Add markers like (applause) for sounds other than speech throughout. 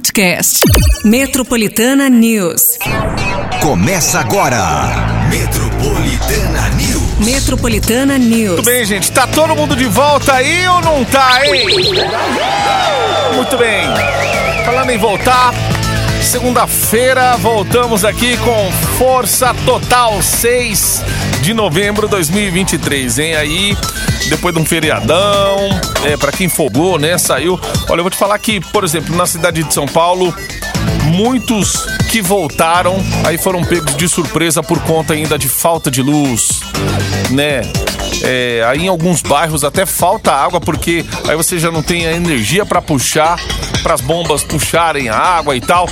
podcast. Metropolitana News. Começa agora. Metropolitana News. Metropolitana News. Muito bem, gente. Tá todo mundo de volta aí ou não tá, hein? Muito bem. Falando em voltar, segunda-feira voltamos aqui com força total 6 de novembro de 2023, hein? Aí, depois de um feriadão, é, para quem folgou, né? Saiu. Olha, eu vou te falar que, por exemplo, na cidade de São Paulo, muitos que voltaram aí foram pegos de surpresa por conta ainda de falta de luz, né? É, aí em alguns bairros até falta água porque aí você já não tem a energia para puxar, para as bombas puxarem a água e tal.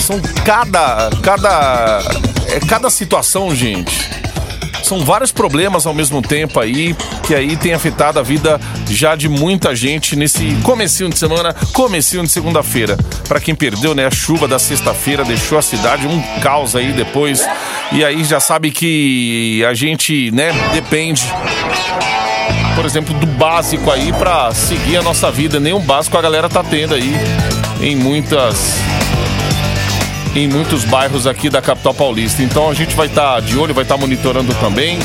São cada cada é cada situação, gente. São vários problemas ao mesmo tempo aí, que aí tem afetado a vida já de muita gente nesse comecinho de semana, comecinho de segunda-feira. Para quem perdeu, né, a chuva da sexta-feira deixou a cidade um caos aí depois. E aí já sabe que a gente, né, depende por exemplo, do básico aí para seguir a nossa vida. Nenhum básico a galera tá tendo aí em muitas em muitos bairros aqui da capital paulista. Então a gente vai estar tá de olho, vai estar tá monitorando também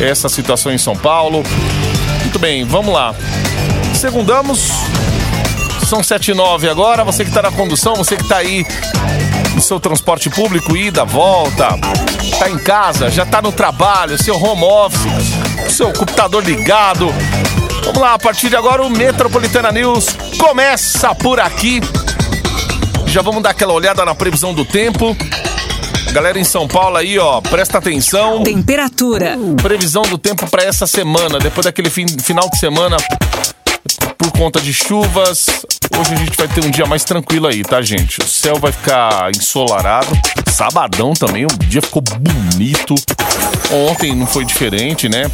essa situação em São Paulo. Muito bem, vamos lá. Segundamos. São 7 e 9 agora. Você que está na condução, você que está aí no seu transporte público, ida, volta, está em casa, já está no trabalho, seu home office, seu computador ligado. Vamos lá, a partir de agora o Metropolitana News começa por aqui já vamos dar aquela olhada na previsão do tempo. Galera em São Paulo aí, ó, presta atenção. Temperatura. Previsão do tempo para essa semana, depois daquele fim, final de semana por conta de chuvas. Hoje a gente vai ter um dia mais tranquilo aí, tá, gente? O céu vai ficar ensolarado. Sabadão também, o dia ficou bonito. Ontem não foi diferente, né?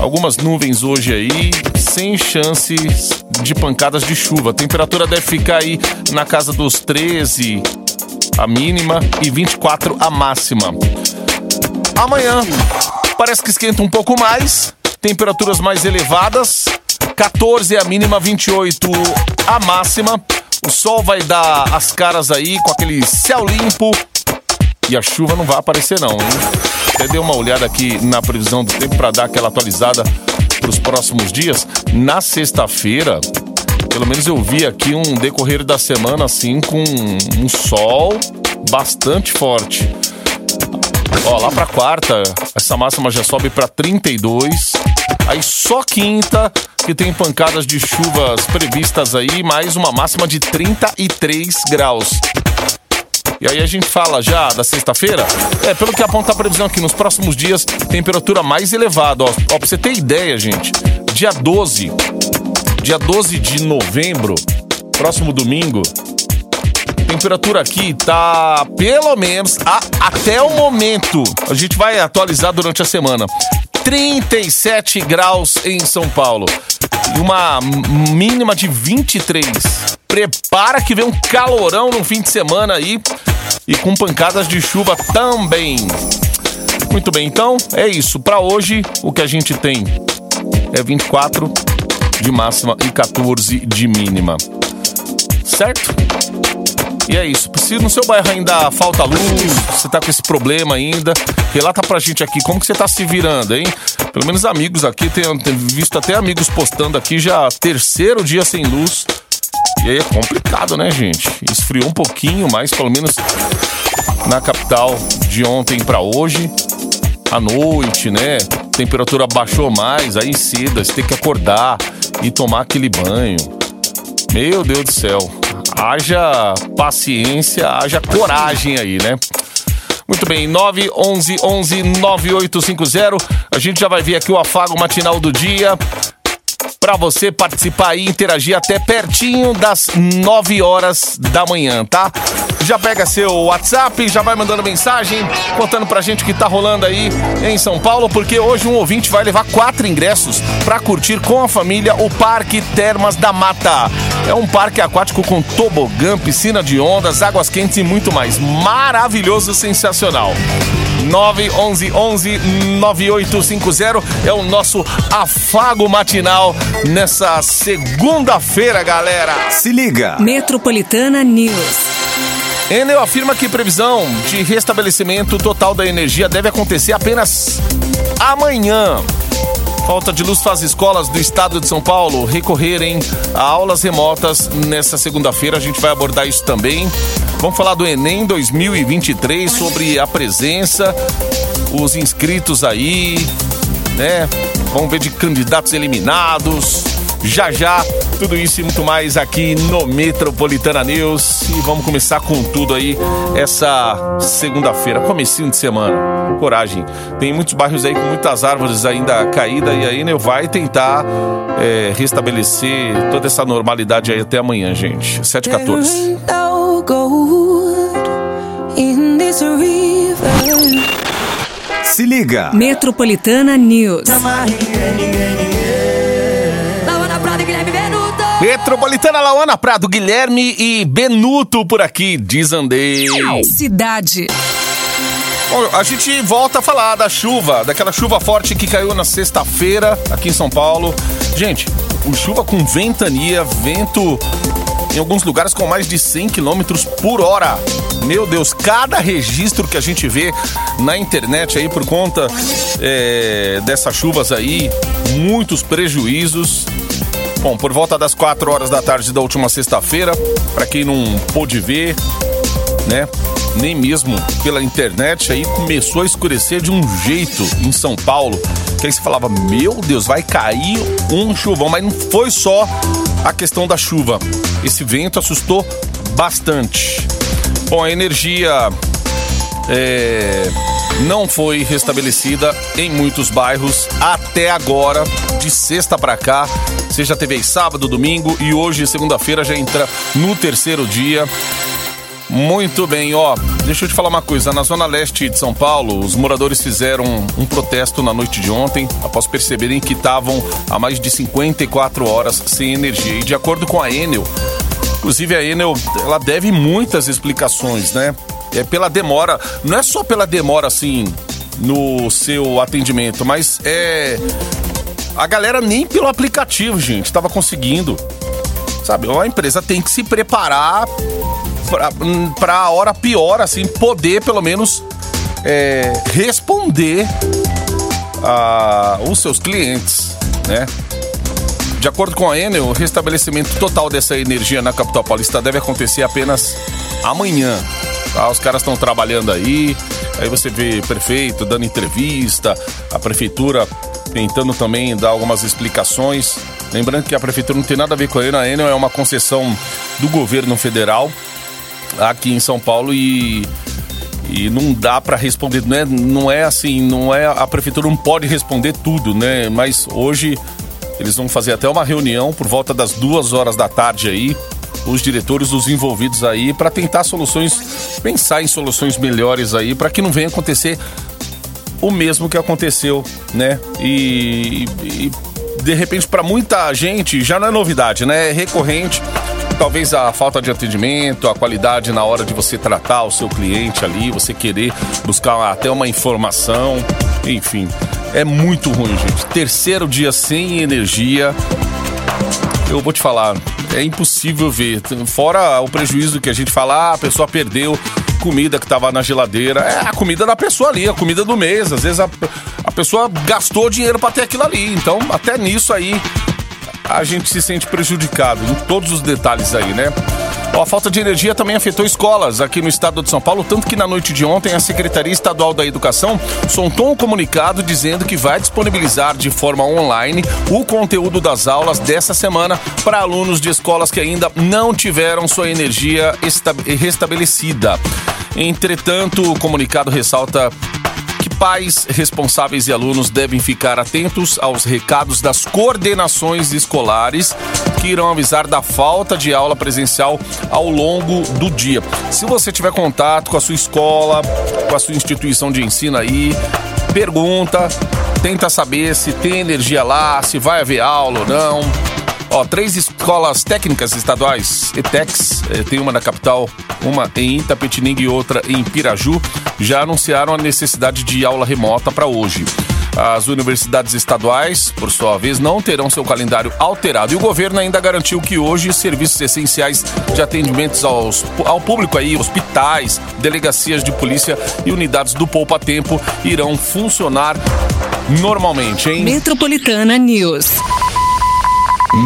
Algumas nuvens hoje aí, sem chances de pancadas de chuva. A temperatura deve ficar aí na casa dos 13 a mínima e 24 a máxima. Amanhã parece que esquenta um pouco mais, temperaturas mais elevadas, 14 a mínima, 28 a máxima. O sol vai dar as caras aí com aquele céu limpo e a chuva não vai aparecer não, hein? Até dei uma olhada aqui na previsão do tempo para dar aquela atualizada para os próximos dias. Na sexta-feira, pelo menos eu vi aqui um decorrer da semana assim com um sol bastante forte. Ó, lá para quarta, essa máxima já sobe para 32. Aí só quinta que tem pancadas de chuvas previstas aí, mais uma máxima de 33 graus. E aí a gente fala já da sexta-feira, é, pelo que aponta a previsão aqui, nos próximos dias, temperatura mais elevada. Ó, ó, pra você ter ideia, gente, dia 12, dia 12 de novembro, próximo domingo, temperatura aqui tá pelo menos a, até o momento. A gente vai atualizar durante a semana. 37 graus em São Paulo uma mínima de 23. Prepara que vem um calorão no fim de semana aí e com pancadas de chuva também. Muito bem, então é isso. Para hoje, o que a gente tem é 24 de máxima e 14 de mínima. Certo? E é isso. Se no seu bairro ainda falta luz, você tá com esse problema ainda, relata pra gente aqui como que você tá se virando, hein? Pelo menos amigos aqui, tenho, tenho visto até amigos postando aqui já terceiro dia sem luz. E aí é complicado, né, gente? Esfriou um pouquinho, mas pelo menos na capital de ontem para hoje, à noite, né? Temperatura baixou mais, aí cedo, você tem que acordar e tomar aquele banho. Meu Deus do céu haja paciência, haja coragem aí, né? Muito bem, 911 11 9850. A gente já vai ver aqui o afago matinal do dia para você participar e interagir até pertinho das 9 horas da manhã, tá? Já pega seu WhatsApp, já vai mandando mensagem, contando pra gente o que tá rolando aí em São Paulo, porque hoje um ouvinte vai levar quatro ingressos para curtir com a família o Parque Termas da Mata. É um parque aquático com tobogã, piscina de ondas, águas quentes e muito mais. Maravilhoso, sensacional. 911 11 9850 é o nosso afago matinal nessa segunda-feira, galera. Se liga. Metropolitana News. Enel afirma que previsão de restabelecimento total da energia deve acontecer apenas amanhã. Falta de luz faz escolas do estado de São Paulo recorrerem a aulas remotas nesta segunda-feira. A gente vai abordar isso também. Vamos falar do Enem 2023 sobre a presença, os inscritos aí, né? Vamos ver de candidatos eliminados. Já já, tudo isso e muito mais aqui no Metropolitana News. E vamos começar com tudo aí essa segunda-feira, comecinho de semana. Coragem. Tem muitos bairros aí com muitas árvores ainda caídas e aí né, vai tentar é, restabelecer toda essa normalidade aí até amanhã, gente. 7h14. Se liga. Metropolitana News. Metropolitana Lauana Prado, Guilherme e Benuto por aqui, desandei. Cidade. Bom, a gente volta a falar da chuva, daquela chuva forte que caiu na sexta-feira aqui em São Paulo. Gente, chuva com ventania, vento em alguns lugares com mais de 100 km por hora. Meu Deus, cada registro que a gente vê na internet aí por conta é, dessas chuvas aí, muitos prejuízos. Bom, por volta das 4 horas da tarde da última sexta-feira, para quem não pôde ver, né? Nem mesmo pela internet, aí começou a escurecer de um jeito em São Paulo. Que aí você falava, meu Deus, vai cair um chuvão. Mas não foi só a questão da chuva. Esse vento assustou bastante. Bom, a energia é, não foi restabelecida em muitos bairros até agora, de sexta para cá. Teve aí sábado, domingo e hoje, segunda-feira, já entra no terceiro dia. Muito bem, ó. Deixa eu te falar uma coisa. Na zona leste de São Paulo, os moradores fizeram um protesto na noite de ontem, após perceberem que estavam há mais de 54 horas sem energia. E de acordo com a Enel, inclusive a Enel, ela deve muitas explicações, né? É pela demora, não é só pela demora assim no seu atendimento, mas é a galera nem pelo aplicativo, gente, estava conseguindo. Sabe, a empresa tem que se preparar para a hora pior, assim, poder pelo menos é, responder a, os seus clientes, né? De acordo com a Enel, o restabelecimento total dessa energia na capital paulista deve acontecer apenas amanhã. Tá? Os caras estão trabalhando aí, aí você vê prefeito dando entrevista, a prefeitura tentando também dar algumas explicações. Lembrando que a prefeitura não tem nada a ver com a Enel, a Enel é uma concessão do governo federal aqui em São Paulo e e não dá para responder, né? Não é assim, não é a prefeitura não pode responder tudo, né? Mas hoje eles vão fazer até uma reunião por volta das duas horas da tarde aí, os diretores, os envolvidos aí, para tentar soluções, pensar em soluções melhores aí, para que não venha acontecer o mesmo que aconteceu, né? E, e de repente para muita gente já não é novidade, né? É recorrente talvez a falta de atendimento, a qualidade na hora de você tratar o seu cliente ali, você querer buscar até uma informação, enfim, é muito ruim, gente. Terceiro dia sem energia, eu vou te falar, é impossível ver. Fora o prejuízo que a gente fala, ah, a pessoa perdeu comida que estava na geladeira. É a comida da pessoa ali, a comida do mês. Às vezes a, a pessoa gastou dinheiro para ter aquilo ali. Então, até nisso aí, a gente se sente prejudicado em todos os detalhes aí, né? A falta de energia também afetou escolas aqui no estado de São Paulo, tanto que na noite de ontem a Secretaria Estadual da Educação soltou um comunicado dizendo que vai disponibilizar de forma online o conteúdo das aulas dessa semana para alunos de escolas que ainda não tiveram sua energia restabelecida. Entretanto, o comunicado ressalta pais, responsáveis e alunos devem ficar atentos aos recados das coordenações escolares que irão avisar da falta de aula presencial ao longo do dia. Se você tiver contato com a sua escola, com a sua instituição de ensino aí, pergunta, tenta saber se tem energia lá, se vai haver aula ou não. Ó, três escolas técnicas estaduais, ETEX, eh, tem uma na capital, uma em Itapetininga e outra em Piraju, já anunciaram a necessidade de aula remota para hoje. As universidades estaduais, por sua vez, não terão seu calendário alterado. E o governo ainda garantiu que hoje serviços essenciais de atendimentos aos, ao público aí, hospitais, delegacias de polícia e unidades do Poupa Tempo irão funcionar normalmente, hein? Metropolitana News.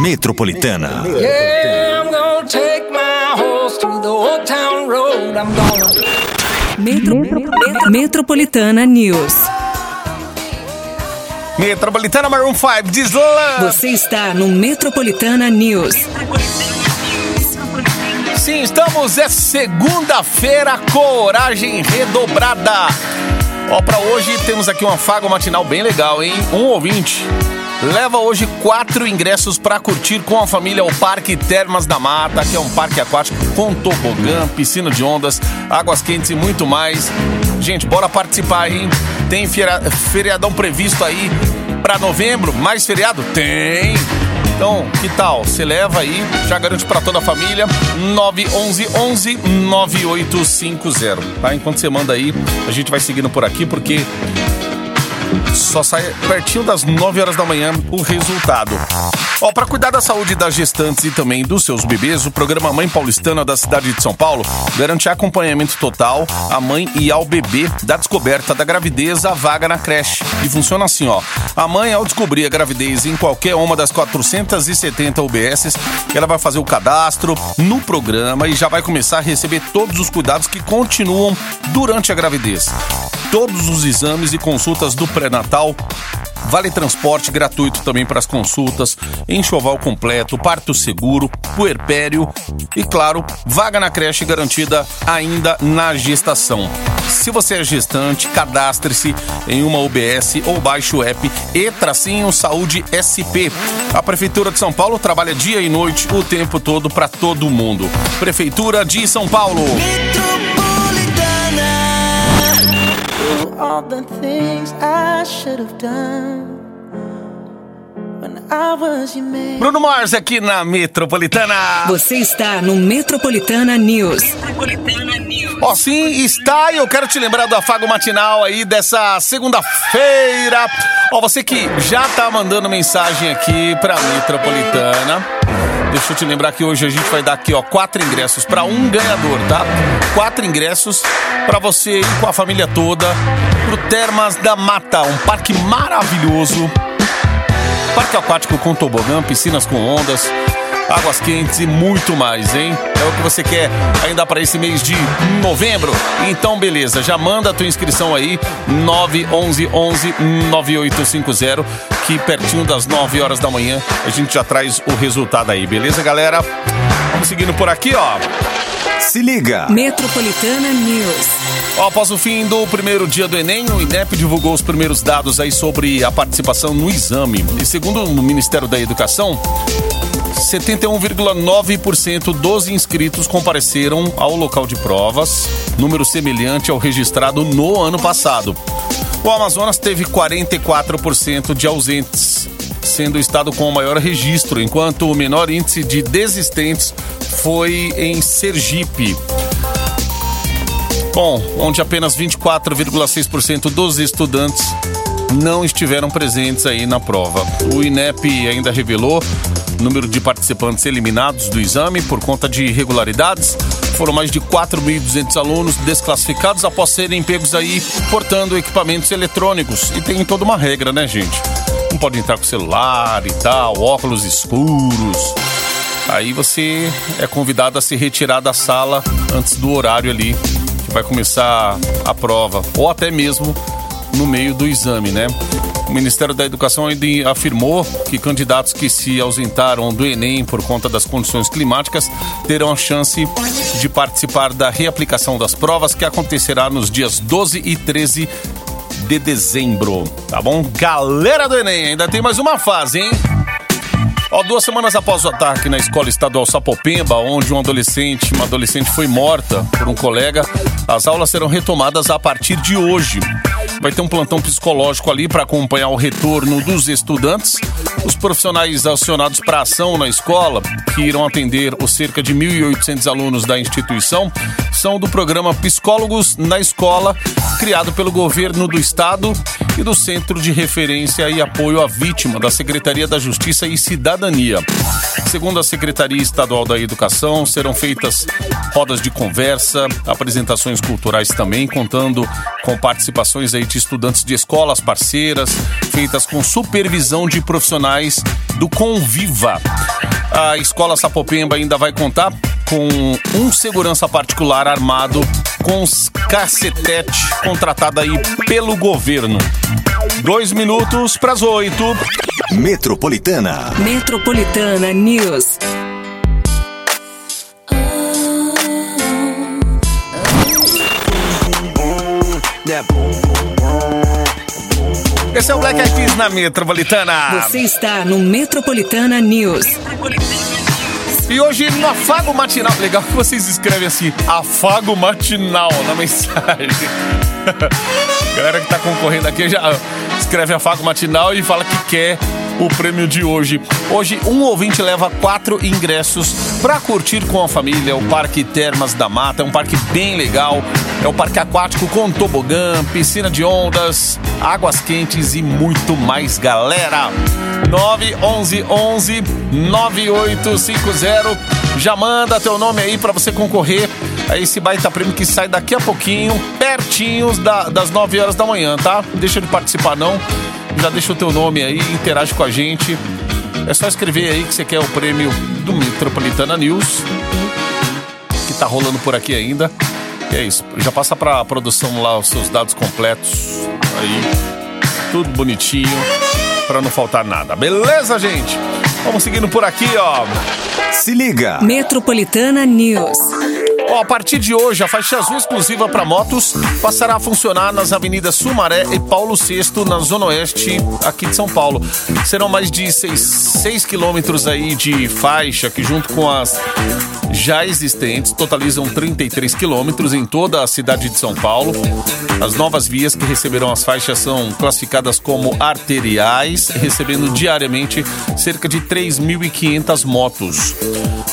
Metropolitana. Yeah. Metro, Metro- Metropolitana News. Metropolitana Maroon 5 diz love. Você está no Metropolitana News. Sim, estamos, é segunda-feira, coragem redobrada. Ó, pra hoje temos aqui uma faga matinal bem legal, hein? Um ouvinte leva hoje quatro ingressos pra curtir com a família o Parque Termas da Mata, que é um parque aquático com tobogã, piscina de ondas, águas quentes e muito mais. Gente, bora participar, hein? Tem feria- feriadão previsto aí pra novembro, mais feriado? Tem! Então, que tal? Você leva aí, já garante pra toda a família. 911 11 9850. Tá? Enquanto você manda aí, a gente vai seguindo por aqui porque só sai pertinho das 9 horas da manhã o resultado. Ó, para cuidar da saúde das gestantes e também dos seus bebês, o programa Mãe Paulistana da cidade de São Paulo garante acompanhamento total à mãe e ao bebê da descoberta da gravidez à vaga na creche. E funciona assim, ó. A mãe, ao descobrir a gravidez em qualquer uma das 470 UBSs, ela vai fazer o cadastro no programa e já vai começar a receber todos os cuidados que continuam durante a gravidez todos os exames e consultas do pré-natal. Vale transporte gratuito também para as consultas, enxoval completo, parto seguro, puerpério e, claro, vaga na creche garantida ainda na gestação. Se você é gestante, cadastre-se em uma UBS ou baixe o app e tracinho Saúde SP. A Prefeitura de São Paulo trabalha dia e noite o tempo todo para todo mundo. Prefeitura de São Paulo. All the things I should have done when I was your man. Bruno Mars aqui na Metropolitana. Você está no Metropolitana News. Ó, sim, está e eu quero te lembrar do afago matinal aí dessa segunda-feira. Ó, você que já tá mandando mensagem aqui pra Metropolitana. Deixa eu te lembrar que hoje a gente vai dar aqui, ó, quatro ingressos pra um ganhador, tá? Quatro ingressos pra você ir com a família toda pro Termas da Mata, um parque maravilhoso. Parque aquático com tobogã, piscinas com ondas, águas quentes e muito mais, hein? É o que você quer ainda para esse mês de novembro? Então, beleza, já manda a tua inscrição aí, 911 11 9850, que pertinho das 9 horas da manhã a gente já traz o resultado aí, beleza, galera? Vamos seguindo por aqui, ó. Se liga. Metropolitana News. Ó, Após o fim do primeiro dia do Enem, o INEP divulgou os primeiros dados aí sobre a participação no exame. E segundo o Ministério da Educação, 71,9% dos inscritos compareceram ao local de provas, número semelhante ao registrado no ano passado. O Amazonas teve 44% de ausentes, sendo o estado com o maior registro, enquanto o menor índice de desistentes foi em Sergipe. Bom, onde apenas 24,6% dos estudantes não estiveram presentes aí na prova. O INEP ainda revelou número de participantes eliminados do exame por conta de irregularidades. Foram mais de 4.200 alunos desclassificados após serem pegos aí portando equipamentos eletrônicos. E tem toda uma regra, né, gente? Não pode entrar com celular e tal, óculos escuros. Aí você é convidado a se retirar da sala antes do horário ali que vai começar a prova, ou até mesmo no meio do exame, né? O Ministério da Educação ainda afirmou que candidatos que se ausentaram do Enem por conta das condições climáticas terão a chance de participar da reaplicação das provas que acontecerá nos dias 12 e 13 de dezembro, tá bom? Galera do Enem, ainda tem mais uma fase, hein? Ó, duas semanas após o ataque na escola estadual Sapopemba, onde um adolescente, uma adolescente foi morta por um colega, as aulas serão retomadas a partir de hoje. Vai ter um plantão psicológico ali para acompanhar o retorno dos estudantes. Os profissionais acionados para ação na escola, que irão atender os cerca de 1.800 alunos da instituição, são do programa Psicólogos na Escola, criado pelo governo do estado e do Centro de Referência e Apoio à Vítima da Secretaria da Justiça e Cidadania. Segundo a Secretaria Estadual da Educação, serão feitas rodas de conversa, apresentações culturais também, contando com participações aí de estudantes de escolas parceiras, feitas com supervisão de profissionais do Conviva. A escola Sapopemba ainda vai contar com um segurança particular armado com os cacetete contratado aí pelo governo. Dois minutos para as oito. Metropolitana. Metropolitana News. Esse é o Black Eyed Peas na Metropolitana. Você está no Metropolitana News. E hoje no afago matinal, legal que vocês escrevem assim, afago matinal na mensagem. (laughs) Galera que tá concorrendo aqui já escreve afago matinal e fala que quer o prêmio de hoje. Hoje, um ouvinte leva quatro ingressos para curtir com a família o Parque Termas da Mata. É um parque bem legal. É o parque aquático com tobogã, piscina de ondas, águas quentes e muito mais, galera. 911 9850. Já manda teu nome aí para você concorrer a esse baita prêmio que sai daqui a pouquinho, pertinhos da- das 9 horas da manhã, tá? Deixa de participar não. Já deixa o teu nome aí, interage com a gente. É só escrever aí que você quer o prêmio do Metropolitana News, que tá rolando por aqui ainda. E é isso. Já passa pra produção lá os seus dados completos. Aí, tudo bonitinho, pra não faltar nada. Beleza, gente? Vamos seguindo por aqui, ó. Se liga. Metropolitana News. Ó, a partir de hoje, a faixa azul exclusiva para motos passará a funcionar nas avenidas Sumaré e Paulo VI, na Zona Oeste, aqui de São Paulo. Serão mais de 6 quilômetros aí de faixa, que junto com as já existentes totalizam 33 quilômetros em toda a cidade de São Paulo. As novas vias que receberão as faixas são classificadas como arteriais, recebendo diariamente cerca de 3.500 motos.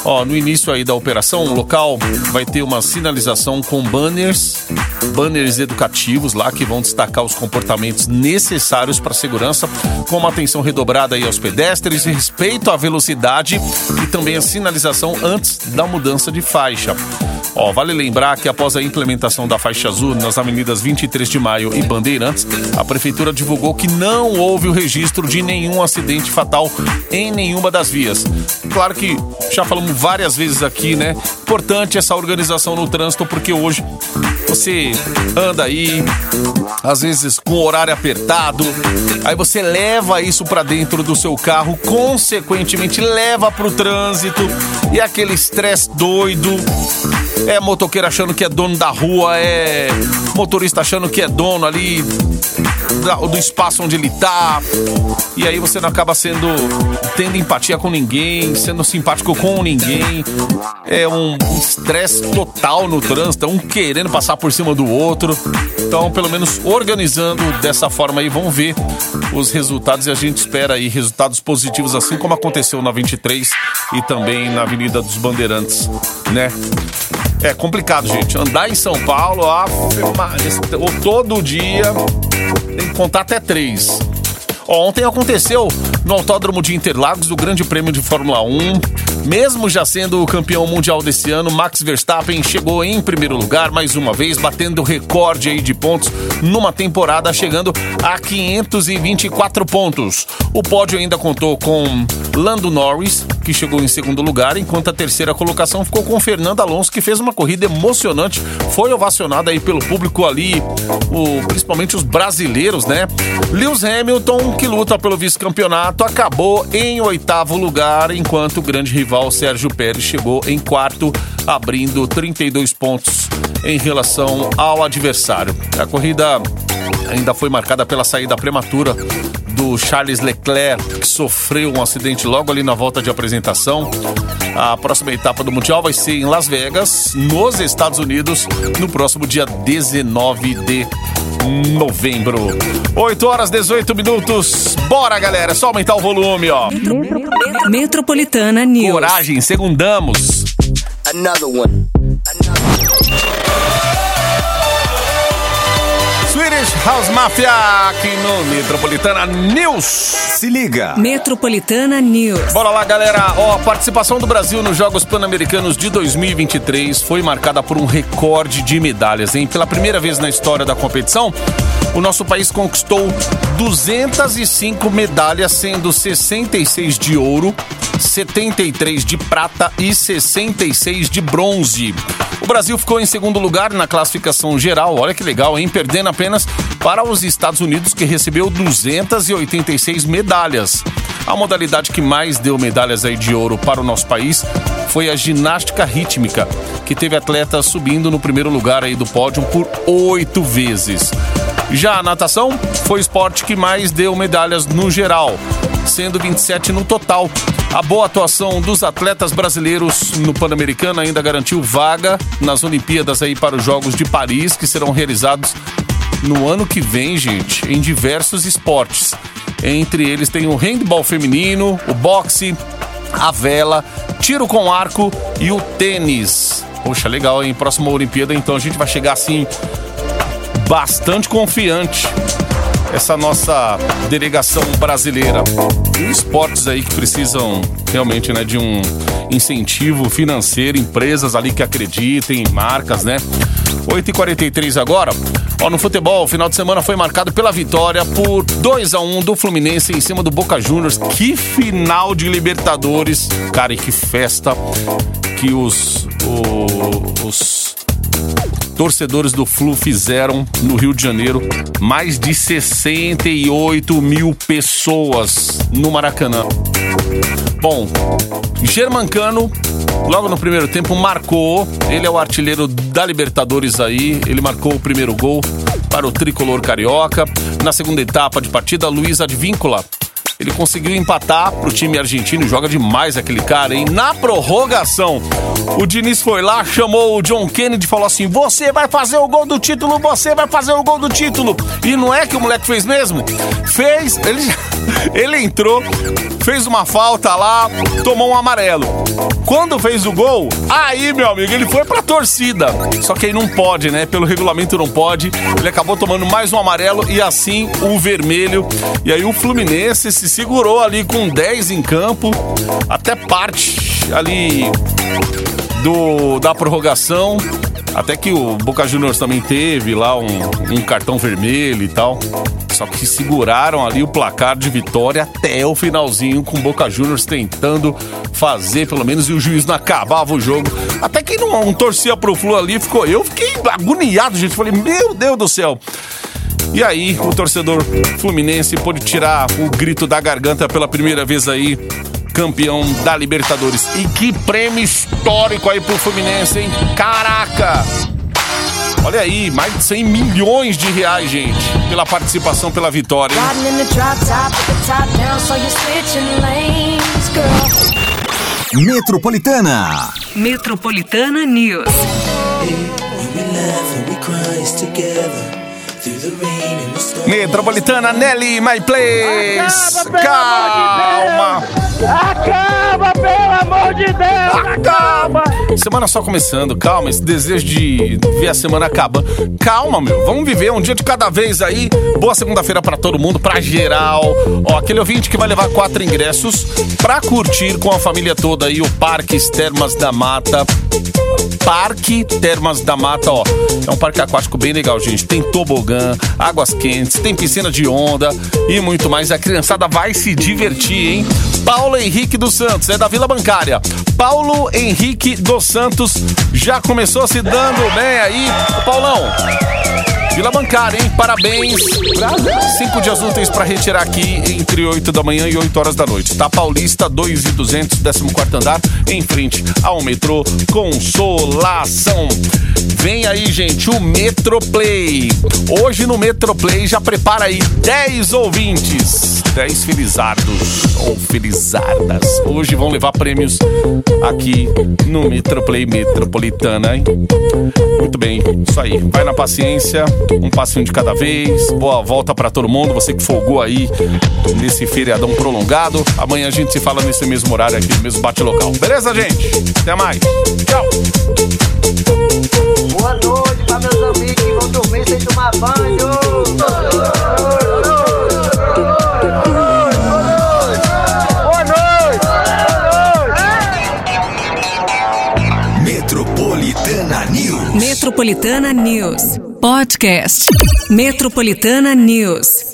Ó, no início aí da operação, o local vai ter uma sinalização com banners, banners educativos lá que vão destacar os comportamentos necessários para a segurança, com uma atenção redobrada aí aos pedestres, respeito à velocidade e também a sinalização antes da mudança de faixa. Ó, vale lembrar que após a implementação da faixa azul nas avenidas 23 de Maio e Bandeirantes, a prefeitura divulgou que não houve o registro de nenhum acidente fatal em nenhuma das vias. Claro que já falamos várias vezes aqui, né? Importante essa organização no trânsito porque hoje você anda aí, às vezes com o horário apertado, aí você leva isso pra dentro do seu carro, consequentemente leva pro trânsito e aquele estresse doido. É motoqueiro achando que é dono da rua, é motorista achando que é dono ali do espaço onde ele tá. E aí você não acaba sendo tendo empatia com ninguém, sendo simpático com ninguém. É um estresse total no trânsito, um querendo passar por cima do outro. Então, pelo menos organizando dessa forma aí, vamos ver os resultados e a gente espera aí resultados positivos, assim como aconteceu na 23 e também na Avenida dos Bandeirantes, né? É complicado, gente. Andar em São Paulo, Maria, todo dia tem que contar até três. Ontem aconteceu no Autódromo de Interlagos o Grande Prêmio de Fórmula 1. Mesmo já sendo o campeão mundial desse ano, Max Verstappen chegou em primeiro lugar mais uma vez, batendo recorde aí de pontos numa temporada, chegando a 524 pontos. O pódio ainda contou com Lando Norris, que chegou em segundo lugar, enquanto a terceira colocação ficou com Fernando Alonso, que fez uma corrida emocionante, foi ovacionado aí pelo público ali, o- principalmente os brasileiros, né? Lewis Hamilton, que luta pelo vice-campeonato, acabou em oitavo lugar, enquanto o grande rival Sérgio Pérez chegou em quarto, abrindo 32 pontos em relação ao adversário. A corrida ainda foi marcada pela saída prematura do Charles Leclerc, que sofreu um acidente logo ali na volta de apresentação. A próxima etapa do Mundial vai ser em Las Vegas, nos Estados Unidos, no próximo dia 19 de novembro. 8 horas 18 minutos. Bora, galera, é só aumentar o volume, ó. Metropolitana News. Coragem, segundamos. Another one. Swedish House Mafia aqui no Metropolitana News. Se liga. Metropolitana News. Bora lá, galera. Ó, a participação do Brasil nos Jogos Pan-Americanos de 2023 foi marcada por um recorde de medalhas, hein? Pela primeira vez na história da competição, o nosso país conquistou 205 medalhas, sendo 66 de ouro, 73 de prata e 66 de bronze. O Brasil ficou em segundo lugar na classificação geral, olha que legal, hein? Perdendo apenas para os Estados Unidos, que recebeu 286 medalhas. A modalidade que mais deu medalhas aí de ouro para o nosso país foi a ginástica rítmica, que teve atletas subindo no primeiro lugar aí do pódio por oito vezes. Já a natação foi o esporte que mais deu medalhas no geral, sendo 27 no total. A boa atuação dos atletas brasileiros no Pan-Americano ainda garantiu vaga nas Olimpíadas aí para os Jogos de Paris, que serão realizados no ano que vem, gente, em diversos esportes. Entre eles tem o handball feminino, o boxe, a vela, tiro com arco e o tênis. Poxa, legal, hein? Próxima Olimpíada, então a gente vai chegar assim bastante confiante essa nossa delegação brasileira. Esportes aí que precisam realmente né, de um incentivo financeiro, empresas ali que acreditem, marcas, né? 8h43 agora. Ó, no futebol, o final de semana foi marcado pela vitória por 2 a 1 do Fluminense em cima do Boca Juniors. Que final de Libertadores. Cara, e que festa que os, os torcedores do Flu fizeram no Rio de Janeiro. Mais de 68 mil pessoas no Maracanã. Bom, Germancano, logo no primeiro tempo, marcou. Ele é o artilheiro da Libertadores aí. Ele marcou o primeiro gol para o tricolor carioca. Na segunda etapa de partida, Luiz Advíncula. Ele conseguiu empatar pro time argentino. Joga demais aquele cara, hein? Na prorrogação, o Diniz foi lá, chamou o John Kennedy e falou assim: Você vai fazer o gol do título, você vai fazer o gol do título. E não é que o moleque fez mesmo? Fez, ele, (laughs) ele entrou, fez uma falta lá, tomou um amarelo. Quando fez o gol, aí, meu amigo, ele foi pra torcida. Só que aí não pode, né? Pelo regulamento não pode. Ele acabou tomando mais um amarelo e assim o vermelho. E aí o Fluminense se segurou ali com 10 em campo, até parte ali do da prorrogação. Até que o Boca Juniors também teve lá um, um cartão vermelho e tal. Só que seguraram ali o placar de vitória até o finalzinho, com o Boca Juniors tentando fazer pelo menos e o juiz não acabava o jogo. Até quem não, não torcia pro Flu ali ficou. Eu fiquei agoniado, gente. Falei, meu Deus do céu. E aí, o torcedor fluminense pôde tirar o grito da garganta pela primeira vez aí, campeão da Libertadores. E que prêmio histórico aí pro Fluminense, hein? Caraca! Olha aí, mais de 100 milhões de reais, gente, pela participação, pela vitória. hein? Metropolitana. Metropolitana News. through the rain and the Metropolitana Nelly, my place! Calma! Acaba, pelo amor de Deus! Acaba! Semana só começando, calma, esse desejo de ver a semana acabando. Calma, meu, vamos viver um dia de cada vez aí. Boa segunda-feira pra todo mundo, pra geral. Ó, aquele ouvinte que vai levar quatro ingressos pra curtir com a família toda aí o Parque Termas da Mata. Parque Termas da Mata, ó. É um parque aquático bem legal, gente. Tem tobogã, águas quentes, tem piscina de onda e muito mais. A criançada vai se divertir, hein? Paulo Henrique dos Santos, é da Vila Bancária. Paulo Henrique dos Santos já começou se dando bem aí. Ô, Paulão, Vila Bancária, hein? Parabéns. Cinco dias úteis para retirar aqui entre 8 da manhã e 8 horas da noite. Tá Paulista 2 e 200, 14 andar, em frente ao metrô Consolação. Vem aí, gente, o Metroplay. Hoje no Metroplay já prepara aí 10 ouvintes, 10 felizardos ou felizardas. Hoje vão levar prêmios aqui no Metroplay Metropolitana, hein? Muito bem, isso aí. Vai na paciência, um passinho de cada vez. Boa volta pra todo mundo. Você que folgou aí nesse feriadão prolongado. Amanhã a gente se fala nesse mesmo horário aqui, no mesmo bate-local. Beleza, gente? Até mais. Tchau. Boa noite meus amigos e vão dormir sem tomar banho. Noite. Metropolitana News. Metropolitana News. Podcast. Metropolitana News.